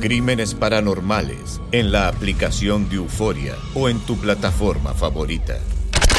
Crímenes Paranormales en la aplicación de Euforia o en tu plataforma favorita.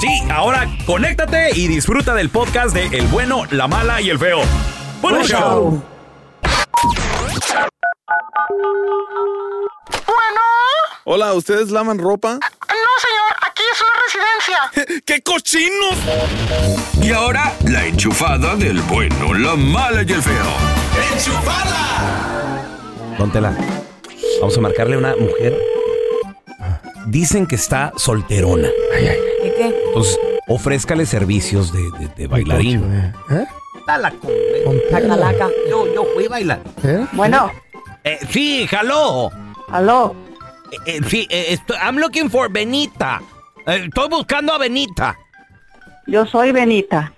Sí, ahora conéctate y disfruta del podcast de El bueno, la mala y el feo. ¡Buen Buen show! show. Hola, ¿ustedes lavan ropa? No, señor, aquí es una residencia. ¡Qué cochinos! Y ahora, la enchufada del bueno, la mala y el feo. Póntela. Vamos a marcarle a una mujer. Dicen que está solterona. ¿Y qué? Entonces, ofrézcale servicios de, de- de bailarín. ¿Eh? Dala, con- La calaca. Yo, yo fui bailar. ¿Eh? Bueno, Eh, sí, hello. aló. Eh, eh, sí, eh, estoy- I'm looking for Benita. Eh, estoy buscando a Benita. Yo soy Benita.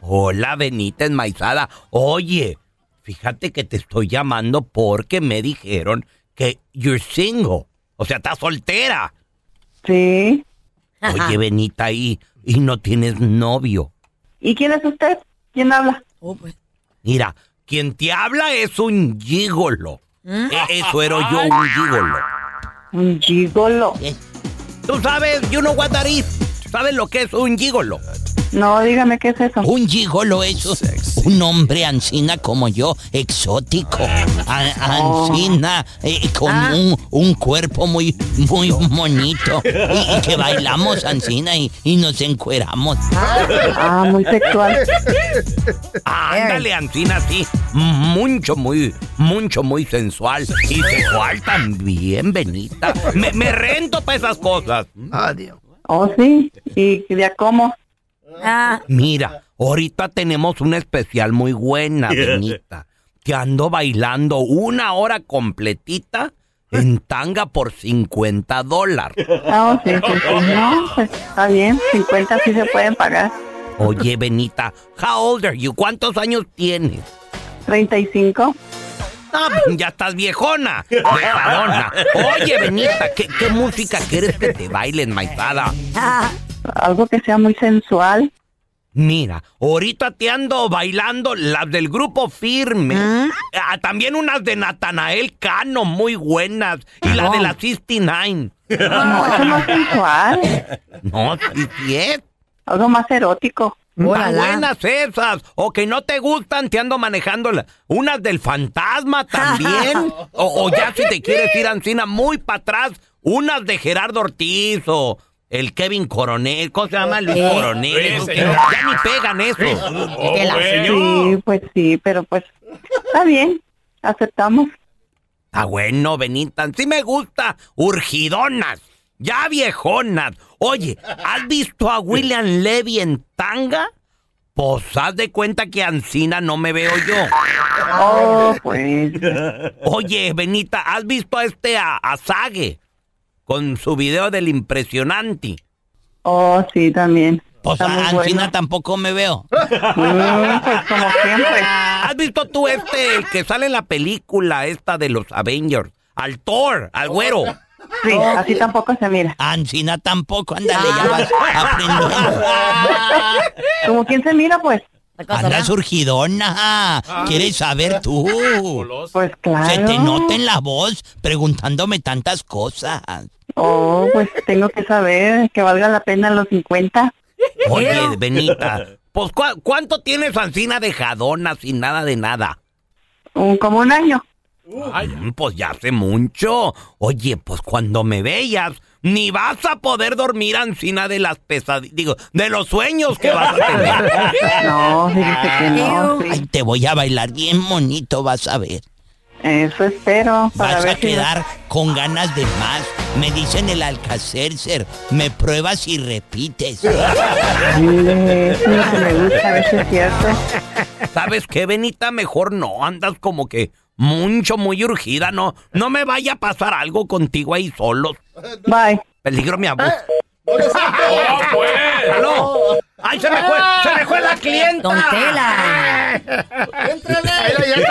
Hola, Benita enmaizada. Oye, fíjate que te estoy llamando porque me dijeron que you're single. O sea, estás soltera. Sí. Oye, Benita, y, y no tienes novio. ¿Y quién es usted? ¿Quién habla? Oh, pues. Mira, quien te habla es un gigolo. E- Eso era yo, un gigolo. Un gigolo. Eh, Tú sabes, you know what that is. ¿Sabes lo que es un gigolo? No, dígame qué es eso. Un gigolo es un hombre ancina como yo, exótico. A- ancina, eh, con Ah. un, un cuerpo muy, muy bonito. Y, y que bailamos ancina y, y nos encueramos. Ah, muy sexual. Ándale, ancina, sí. Mucho, muy, mucho, muy sensual. Y sexual también, Benita. Me, me rento para esas cosas. Adiós. Oh, sí. ¿Y de a cómo? Ah, Mira, ahorita tenemos una especial muy buena, Benita. Que ando bailando una hora completita en tanga por 50 dólares. Ah, oh, sí, sí, sí. No, pues está bien. 50 sí se pueden pagar. Oye, Benita, how old are you? ¿Cuántos años tienes? 35. Ah, pues ya estás viejona. Oye, Benita, ¿qué, qué música quieres que te bailen, maizada? Ah, Algo que sea muy sensual. Mira, ahorita te ando bailando las del grupo Firme. Ah, también unas de Natanael Cano, muy buenas. Y la de la 69. No, eso no es sensual. No, sí, sí es. Algo más erótico. Tan buenas esas. O que no te gustan, te ando manejando la- unas del fantasma también. o, o ya si te quieres ir Ancina muy para atrás, unas de Gerardo Ortiz o el Kevin Coronel. ¿Cómo se llama? Luis Eh, Coronel. eh, ya ni pegan eso. La Sí, pues sí, pero pues está bien. Aceptamos. Ah, bueno, Benita, sí me gusta. Urgidonas, ya viejonas. Oye, ¿has visto a William Levy en tanga? Pues haz de cuenta que Ancina no me veo yo. Oh, pues. Oye, Benita, ¿has visto a este a, a Sage? Con su video del impresionante. Oh, sí, también. Pues Está muy a Ancina bueno. tampoco me veo. Mm, pues como siempre. ¿Has visto tú este, el que sale en la película esta de los Avengers? Al Thor, al güero. Sí, así tampoco se mira. Ancina tampoco, ándale, ya vas aprendiendo. ¿Como quién se mira, pues? Anda surgidona. ¿Quieres saber tú? Pues claro. Se te nota en la voz preguntándome tantas cosas. Oh, pues tengo que saber que valga la pena los 50. Oye, Benita, pues ¿cu- ¿cuánto tienes Ancina de jadona sin nada de nada? Un, como un año. Mm, Pues ya hace mucho. Oye, pues cuando me veas, ni vas a poder dormir Ancina de las pesadillas, digo, de los sueños que vas a tener. No, fíjese que no. sí. Ay, te voy a bailar bien bonito, vas a ver. Eso espero. Para Vas ver a si quedar con ganas de más. Me dicen el Alcacercer. Me pruebas y repites. Sí, eso es lo que me gusta, a ver si es cierto. ¿Sabes qué, Benita? Mejor no. Andas como que mucho, muy urgida. No, no me vaya a pasar algo contigo ahí solos. Bye. Peligro mi abuso. ¡Aló! ¡Ay, se me fue! ¡Se me fue la clienta! Don Tela. Ya está,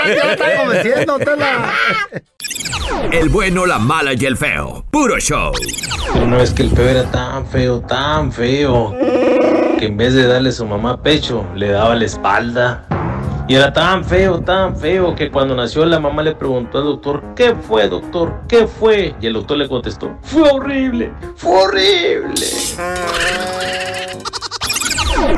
ya está convenciendo, Tela. El bueno, la mala y el feo. Puro show. Una vez que el feo era tan feo, tan feo, que en vez de darle a su mamá pecho, le daba la espalda. Y era tan feo, tan feo, que cuando nació la mamá le preguntó al doctor, ¿qué fue, doctor? ¿Qué fue? Y el doctor le contestó, fue horrible, fue horrible.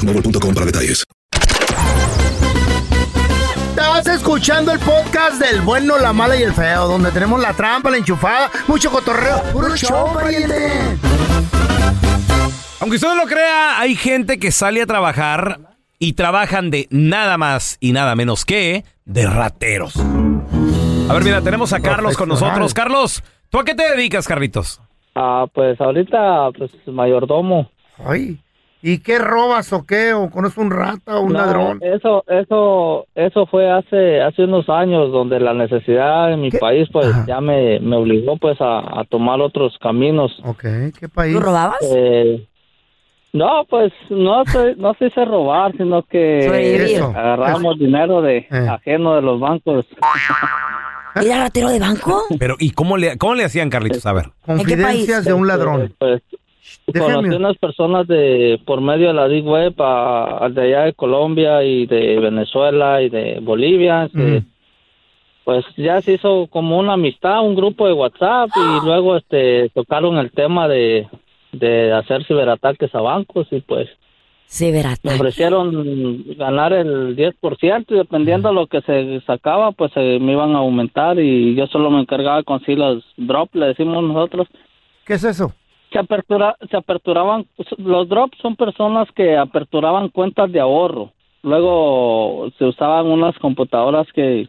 boostmobile.com para detalles. Estás escuchando el podcast del bueno, la mala y el feo, donde tenemos la trampa, la enchufada, mucho cotorreo. ¡Puro show, pariente! Aunque usted no lo crea, hay gente que sale a trabajar y trabajan de nada más y nada menos que de rateros. A ver, mira, tenemos a Carlos con nosotros. Carlos, ¿tú a qué te dedicas, Carlitos? Ah, pues ahorita, pues mayordomo. Ay, ¿y qué robas o qué? ¿O conoces un rata o un No, ladrón? Eso, eso, eso fue hace, hace unos años donde la necesidad en mi país, pues ya me, me obligó, pues, a, a tomar otros caminos. Ok, ¿qué país? ¿Tú robabas? Eh, no, pues no se, no se hice robar, sino que. Eso. agarramos dinero de ajeno de los bancos. ¿Era ratero de banco? Pero, ¿y cómo le, cómo le hacían, Carlitos? A ver. Confidencias de un ladrón. Pues, Déjame- conocí unas personas de por medio de la Deep Web a, a de allá de Colombia y de Venezuela y de Bolivia. que Mm. pues ya se hizo como una amistad, un grupo de WhatsApp y luego este tocaron el tema de, de hacer ciberataques a bancos y pues me ofrecieron ganar el 10% y dependiendo de lo que se sacaba pues eh, me iban a aumentar y yo solo me encargaba de conseguir los drops, le decimos nosotros. ¿Qué es eso? Se, apertura, se aperturaban, los drops son personas que aperturaban cuentas de ahorro. Luego se usaban unas computadoras que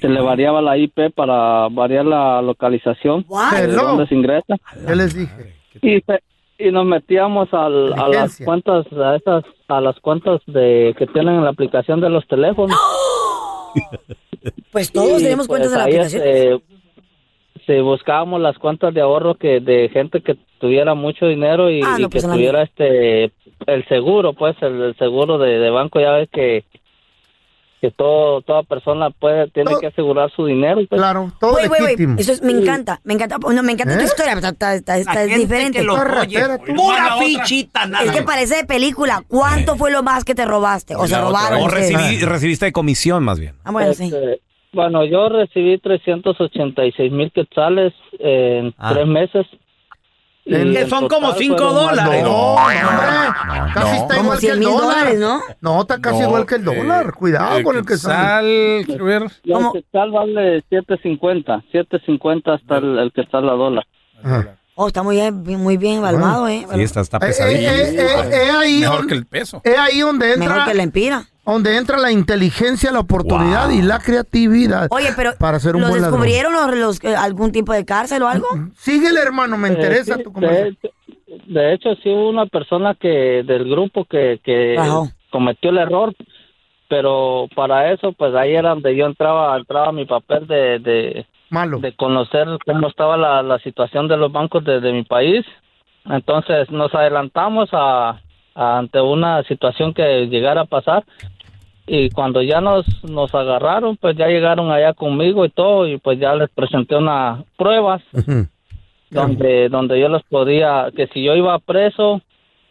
se le variaba la IP para variar la localización de Hello. dónde se ingresa. ¿Qué les dije? Y, se- y nos metíamos al- a las cuentas, a esas, a las cuentas de que tienen en la aplicación de los teléfonos. Pues todos Y, tenemos cuentas pues, en la ahí, aplicación. Este, si buscábamos las cuentas de ahorro que de gente que tuviera mucho dinero y, Ah, y que pues, la tuviera este el seguro, pues el, el seguro de, de banco ya ves que que todo toda persona puede tiene que asegurar su dinero. Pues. Claro, todo güey, legítimo. Eso es, me encanta, me encanta. No, me encanta tu ¿Eh? historia, pero está, está, es diferente. que lo oye, pura fichita, nada. Es que parece de película. ¿Cuánto fue lo más que te robaste? O se robaron. O ustedes? recibí- recibiste de comisión, más bien. Ah, bueno, sí. Bueno, yo recibí 386 mil quetzales en Ah. tres meses. Que son como total cinco fueron más dólares. de- No, hombre, casi está igual que 100 el mil dólar. dólares, ¿no? No, está casi No, igual que el dólar. Cuidado con el que sale. quiero ver. Y el quetzal vale 7.50, 7.50 hasta el, el quetzal a dólar. Oh, está muy bien, muy bien evaluado, ¿eh? Sí, está, está Eh, eh, eh, eh, es ahí Mejor que el peso. Es ahí donde entra, Mejor que la empira. Donde entra la inteligencia, la oportunidad y la creatividad. Oye, pero para ser un ¿los buen descubrieron los, los- eh, algún tipo de cárcel o algo? Síguele, hermano, me Eh, interesa sí, tu de, conversación. hecho, de hecho, sí hubo una persona que del grupo que, que cometió el error, pero para eso, pues ahí era donde yo entraba, entraba mi papel de, de, Malo. de conocer cómo estaba la, la situación de los bancos de, de mi país. Entonces nos adelantamos a, a- ante una situación que llegara a pasar y cuando ya nos, nos agarraron, pues ya llegaron allá conmigo y todo y pues ya les presenté unas pruebas donde donde yo los podía que si yo iba preso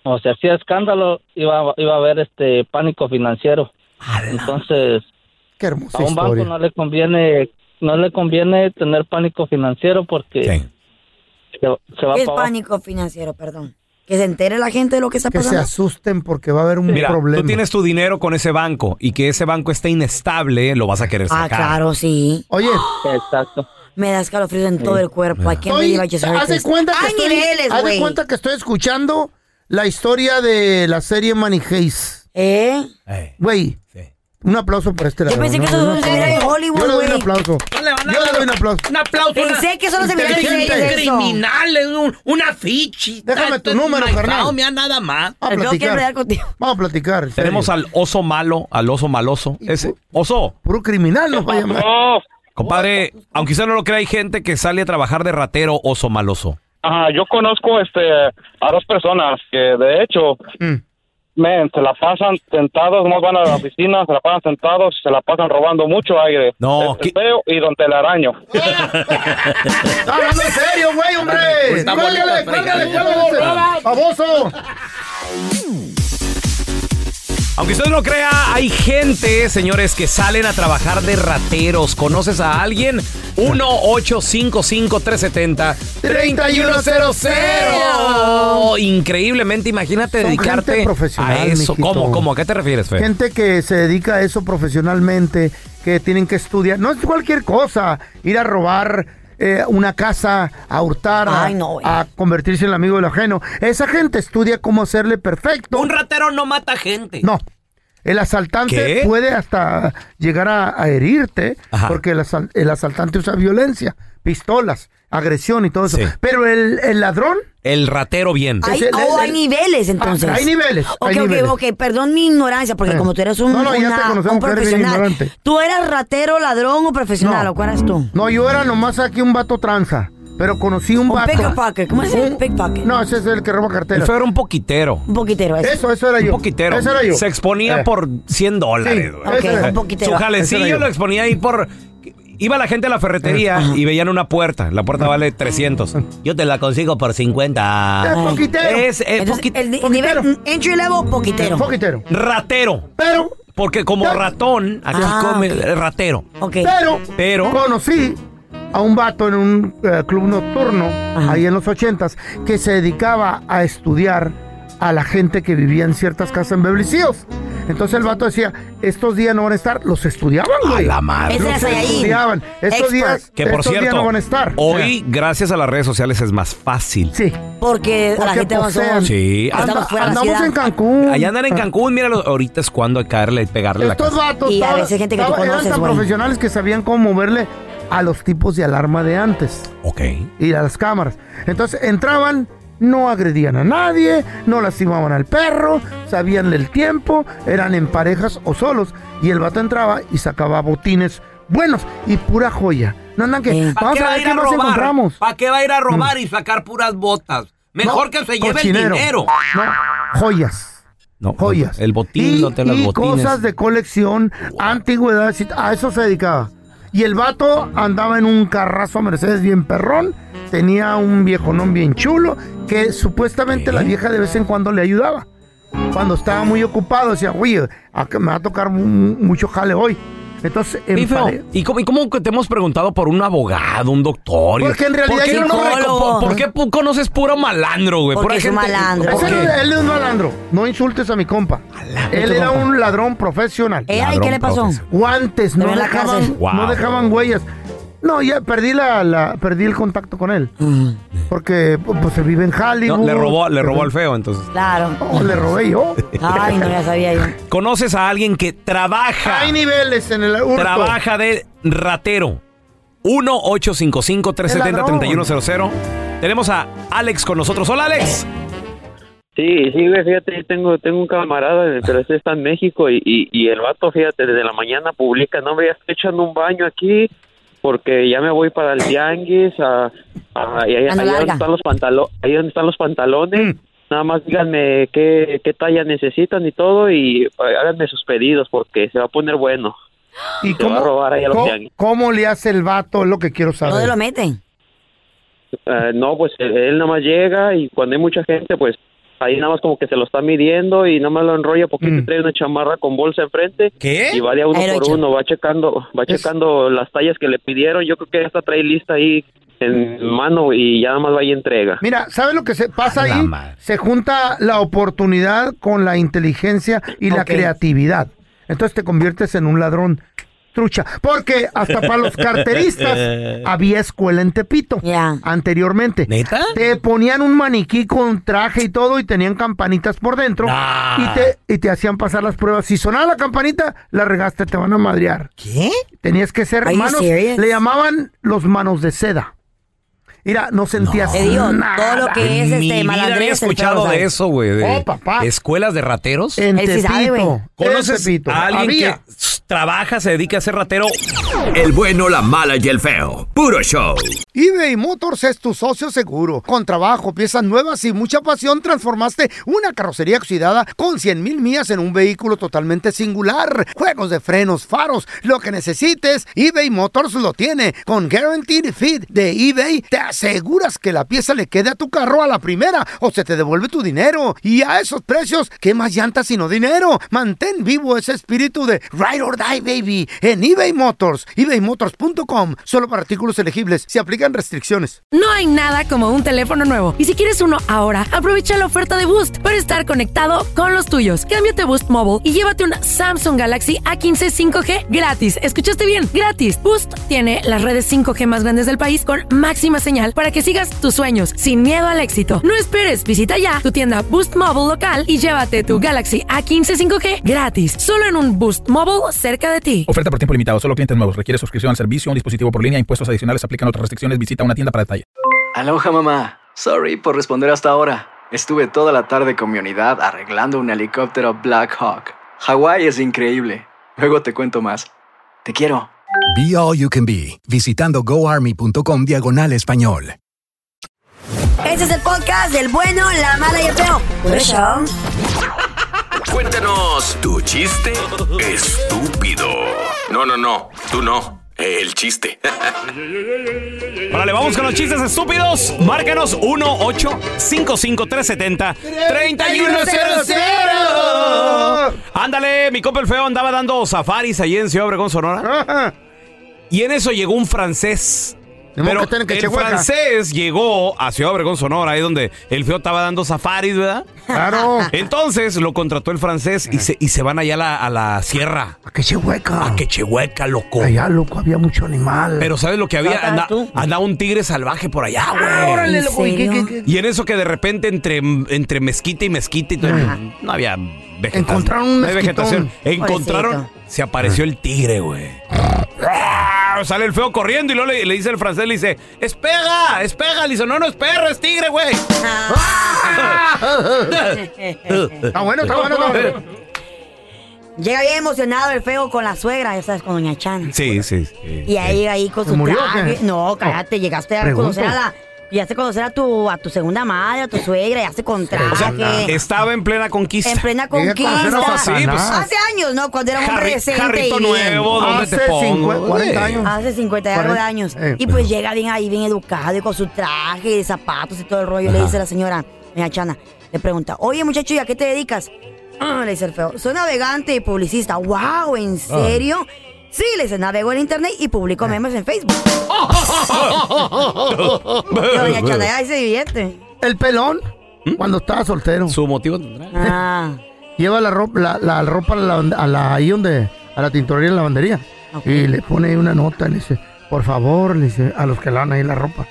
o se hacía escándalo iba iba a haber este pánico financiero. Entonces Qué hermosa a un banco no le conviene no le conviene tener pánico financiero porque se, se va ¿Qué es pánico financiero, perdón? Que se entere la gente de lo que está Que se pasando. asusten porque va a haber un Mira, problema. tú tienes tu dinero con ese banco y que ese banco esté inestable, lo vas a querer Ah, sacar. claro, sí. Oye, exacto. Me da escalofríos en todo el cuerpo. Oye, believe I just heard haz de cuenta que estoy, niveles, haz de cuenta que estoy escuchando la historia de la serie Money Heist. ¿Eh? Güey, un aplauso por este lado. pensé que ¿no? eso veía en aplauso. Hollywood, Yo le doy un aplauso. Yo le doy un aplauso. Un aplauso. Pensé que eso no se eso. criminales, un- una fichita. Déjame tu número, carnal. mira nada más. Vamos a Tengo que platicar. enredar contigo. Vamos a platicar. en Tenemos al oso malo, al oso maloso. Ese, oso, Puro criminal nos va a llamar. compadre, aunque usted no lo crea, hay gente que sale a trabajar de ratero oso maloso. Ajá, yo conozco este a dos personas que de hecho Mm. Men, se la pasan sentados, no van a la oficina, se la pasan sentados, se la pasan robando mucho aire. No, Este feo y don telaraño. Está hablando en serio, güey, hombre. Cuélgale, cuélgale, cuélgale. Baboso. Aunque usted no crea, hay gente, señores, que salen a trabajar de rateros. ¿Conoces a alguien? 1-855-370-3100. Increíblemente, imagínate Son dedicarte gente profesional, a eso. mijito. ¿Cómo, cómo? ¿A qué te refieres, Fe? Gente que se dedica a eso profesionalmente, que tienen que estudiar. No es cualquier cosa ir a robar eh, una casa, a hurtar, a, Ay, no, güey. a convertirse en el amigo del ajeno. Esa gente estudia cómo hacerle perfecto. Un ratero no mata gente. No. El asaltante ¿Qué? puede hasta llegar a, a herirte Ajá. porque el, asal- el asaltante usa violencia, pistolas, agresión y todo eso. Sí. Pero el, el ladrón, El ratero bien. Hay, Ese- oh, el- hay niveles, entonces. Ah, hay niveles, Ok, hay ok, niveles. ok. Perdón mi ignorancia, porque Eh. como tú eres un, No, no, ya te una- un profesional. ignorante. ¿Tú eras ratero, ladrón o profesional? No. ¿O cuál eras tú? no, yo era nomás aquí un vato tranza. Pero conocí un Un vato. pickpocket. ¿Cómo es el Un- pickpocket? No, ese es el que roba carteras. feo era un poquitero. Un poquitero, eso. Eso, eso era Un yo. poquitero. Ese era yo. Se exponía Eh. por 100 dólares. Sí, güey. ese era. Ok, un poquitero. Su Ese jalecillo lo exponía ahí por... Iba la gente a la ferretería y veían una puerta. La puerta vale 300. Yo te la consigo por 50. Es poquitero. Es, es Entonces, poquit- el, ni- poquitero. nivel entry level, poquitero. Poquitero. ratero. Pero Porque como ratón, aquí Ah, come ratero. Pero, Pero- conocí a un vato en un eh, club nocturno, ahí en los ochentas, que se dedicaba a estudiar a la gente que vivía en ciertas casas en Beverly Hills. Entonces el vato decía, estos días no van a estar, los estudiaban, güey. la madre. Los es estudiaban. Estos Expert. días, Que por estos días cierto, no van a estar. hoy, gracias a las redes sociales, es más fácil. Sí. Porque, la Porque gente no posean. somos. Sí. Estamos fuera de la andamos en Cancún. Allá andar en Cancún, míralo, ahorita es cuando hay que caerle y pegarle la Estos casa. vatos Y a veces gente que tú estaban- eran conoces, tan güey. profesionales que sabían cómo moverle a los tipos de alarma de antes. Ok. y a las cámaras. Entonces entraban, no agredían a nadie, no lastimaban al perro, sabían el tiempo, eran en parejas o solos. Y el vato entraba y sacaba botines buenos y pura joya. No andan que. ¿Para Vamos qué a va a ver qué más robar? encontramos. ¿Para qué va a ir a robar y sacar puras botas? Mejor No, que se lleve el dinero. No, joyas. No, joyas. El botín, y, no te las y botines. cosas de colección, antigüedades, y- a eso se dedicaba. Y el vato andaba en un carrazo Mercedes bien perrón, tenía un viejonón bien chulo, que supuestamente la vieja de vez en cuando le ayudaba. Cuando estaba muy ocupado, decía, oye, a que me va a tocar mu- mucho jale hoy. Entonces, en feo, ¿Y cómo, y cómo te hemos preguntado por un abogado, un doctor? y- Porque en realidad ¿Por qué, yo no no- reco- por, por qué conoces puro malandro, güey? Porque es gente- malandro. él es un malandro, no insultes a mi compa. Él era un ladrón profesional. Eh, ay, ¿qué le pasó? Guantes, no dejaban, no dejaban huellas. No, ya perdí la, la- perdí el contacto con él. Porque pues se vive en Hollywood. No, le robó, le robó al feo, entonces. Claro. Oh, le robé yo. Ay, no, ya sabía yo. ¿Conoces a alguien que trabaja? Hay niveles en el hurto. Trabaja de ratero. 1-855-370-3100. Tenemos a Alex con nosotros. Hola, Alex. Sí, sí, güey, fíjate, yo tengo, tengo un camarada, pero este está en México y, y, y el vato, fíjate, desde la mañana publica, no, me estoy echando un baño aquí porque ya me voy para el tianguis, a, a- ahí, ahí donde están los pantalones, ahí donde están los pantalones, Mm. nada más díganme qué, qué talla necesitan y todo y eh, háganme sus pedidos porque se va a poner bueno. ¿Y Se va a robar ahí a los cómo, tianguis. cómo le hace el vato? Es lo que quiero saber. ¿Dónde lo meten? Eh, no, pues él, él nada más llega y cuando hay mucha gente, pues ahí nada más como que se lo está midiendo y nada más lo enrolla porque Mm. trae una chamarra con bolsa enfrente ¿Qué? y va de a uno por uno, va checando, va Es- checando las tallas que le pidieron. Yo creo que ya está trae lista ahí en mano y ya nada más va y entrega. Mira, ¿sabe lo que se pasa ahí? Se junta la oportunidad con la inteligencia y la creatividad. Entonces te conviertes en un ladrón trucha. Porque hasta para los carteristas había escuela en Tepito. Ya. Anteriormente. ¿Neta? Te ponían un maniquí con traje y todo y tenían campanitas por dentro. Nah. Y, te, y te hacían pasar las pruebas. Si sonaba la campanita, la regaste, te van a madrear. ¿Qué? Tenías que ser manos. Le llamaban los manos de seda. Mira, no sentías Te digo, nada. todo lo que es este malandrés. escuchado de eso, güey. de Oh, papá. Escuelas de rateros. En sí sabe. Tepito. ¿Conoces En Tepito. a alguien Había. que trabaja, se dedica a ser ratero? El bueno, la mala y el feo. Puro show. eBay Motors es tu socio seguro. Con trabajo, piezas nuevas y mucha pasión, transformaste una carrocería oxidada con 100 mil millas en un vehículo totalmente singular. Juegos de frenos, faros, lo que necesites, eBay Motors lo tiene. Con Guaranteed Fit de eBay, te aseguras que la pieza le quede a tu carro a la primera o se te devuelve tu dinero. Y a esos precios, ¿qué más llantas sino dinero? Mantén vivo ese espíritu de Ride or Die, baby, en eBay Motors. ebaymotors.com. Solo para artículos elegibles. Se aplican restricciones. No hay nada como un teléfono nuevo. Y si quieres uno ahora, aprovecha la oferta de Boost para estar conectado con los tuyos. Cámbiate Boost Mobile y llévate un Samsung Galaxy A15 5G gratis. ¿Escuchaste bien? Gratis. Boost tiene las redes 5G más grandes del país con máxima señal para que sigas tus sueños sin miedo al éxito. No esperes, visita ya tu tienda Boost Mobile local y llévate tu Galaxy A15 5G gratis. Solo en un Boost Mobile cerca de ti. Oferta por tiempo limitado. Solo clientes nuevos. Requiere suscripción al servicio, un dispositivo por línea. Impuestos adicionales. Aplican otras restricciones. Visita una tienda para detalle. Aloha mamá. Sorry por responder hasta ahora. Estuve toda la tarde con mi unidad arreglando un helicóptero Black Hawk. Hawái es increíble. Luego te cuento más. Te quiero. Be All You Can Be, visitando goarmy.com diagonal español. Este es el podcast del bueno, la mala y el feo. Por eso. Cuéntanos tu chiste estúpido. No, no, no. Tú no. El chiste. Órale, vamos con los chistes estúpidos. Márcanos 1-855-370-3100. Ándale, mi compa el feo andaba dando safaris allí en Ciudad Obregón, Sonora. Y en eso llegó un francés. Pero que tienen que el francés llegó a Ciudad Obregón, Sonora, ahí donde el feo estaba dando safaris, ¿verdad? Claro. Entonces lo contrató el francés y se, y se van allá a la, a la sierra. A Quechehueca. A Quechehueca, loco. Allá, loco, había mucho animal. Pero ¿sabes lo que había? Andaba un tigre salvaje por allá, güey. Ah, órale, loco, ¿y qué, qué, qué? Y en eso que de repente entre, entre mezquita y mezquita y todo, no había vegetación. Encontraron un hay vegetación. Encontraron, Pobrecito. se apareció el tigre, güey. Ah, Sale el feo corriendo y luego le, le dice el francés, le dice, ¡espega! ¡espega! Le dice, no, no es perro, es tigre, güey. Está bueno, está bueno, está bueno. Llega bien emocionado el feo con la suegra, ya sabes, con Doña Chan. Sí, sí. sí. Y ahí, ahí con ¿Se su murió o traje. qué? No, cállate, llegaste a Pregunto. conocer a la. Llegaste a conocer a tu, a tu segunda madre, a tu suegra, ya se con traje. Estaba en plena conquista. en plena conquista. Sí, pues. Hace años, ¿no? Cuando era un hombre Jarri- decente jarrito y bien. nuevo, ¿dónde te Hace pongo? 50, 40 años. Hace 50 y algo de 40. años. Eh, y pues llega bien ahí, bien educado y con su traje de zapatos y todo el rollo. Le dice la señora, doña Chana, le pregunta, oye muchacho, ¿y a qué te dedicas? Ah, le dice el feo, soy navegante y publicista. ¡Wow! ¿En serio? Sí, le dice, navego en internet y publico memes en Facebook. Doña Chana ahí se divierte. El pelón, cuando estaba soltero. Su motivo tendrá. Ah. Lleva la ropa, la, la ropa a la, a la- ahí donde, a la tintorería y lavandería. Y le pone ahí una nota, le dice, por favor, le dice, a los que lavan ahí la ropa,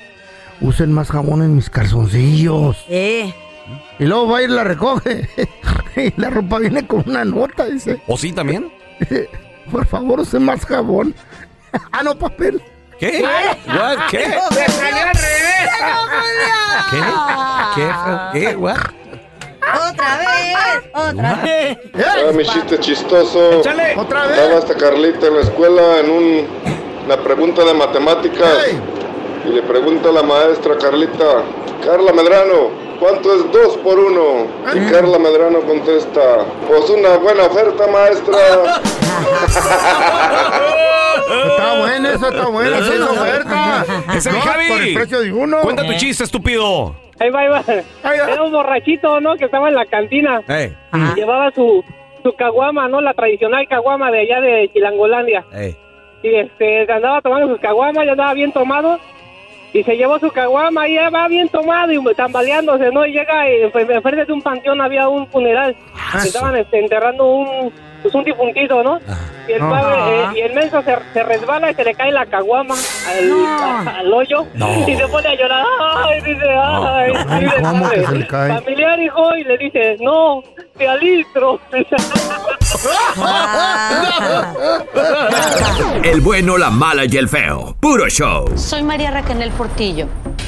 usen más jabón en mis calzoncillos. Eh. Y luego va y la recoge. y la ropa viene con una nota, dice. ¿O sí también? Por favor, usen más jabón. ah, no, papel. ¿Qué? What? ¿Qué? ¡Me salió al revés! ¿Qué? ¿Qué? ¿Qué? What? Otra vez, otra vez. Ah, mi chiste chistoso. Échale. Otra vez. Estaba esta Carlita en la escuela en un, una pregunta de matemáticas. Y le pregunta a la maestra Carlita, Carla Medrano, ¿cuánto es 2 por 1? Y Carla Medrano contesta, pues una buena oferta, maestra. Está bueno, eso está bueno. Sí, es oferta. Ese No, Javi. Por el precio de uno. Cuenta tu chiste, estúpido. Ahí va, ahí va. Era un borrachito, ¿no? Que estaba en la cantina. Ey. Llevaba su, su caguama, ¿no? La tradicional caguama de allá de Chilangolandia. Y este, andaba tomando sus caguamas, ya andaba bien tomado. Y se llevó su caguama y ya va bien tomado y tambaleándose, ¿no? Y llega y en- enfrente de un panteón había un funeral. Ah, Estaban este, enterrando un, pues, un difuntito, ¿no? Y el, No. padre, eh, y el menso se, se resbala y se le cae la caguama al, al hoyo. No. Y se pone a llorar. ¡Ay! Dice, ¡ay! Dice, ¿cómo que se le cae? Familiar, hijo, y le dice, no, te alistro. El bueno, la mala y el feo. Puro show. Soy María Raquel Portillo.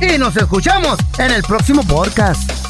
Y nos escuchamos en el próximo podcast.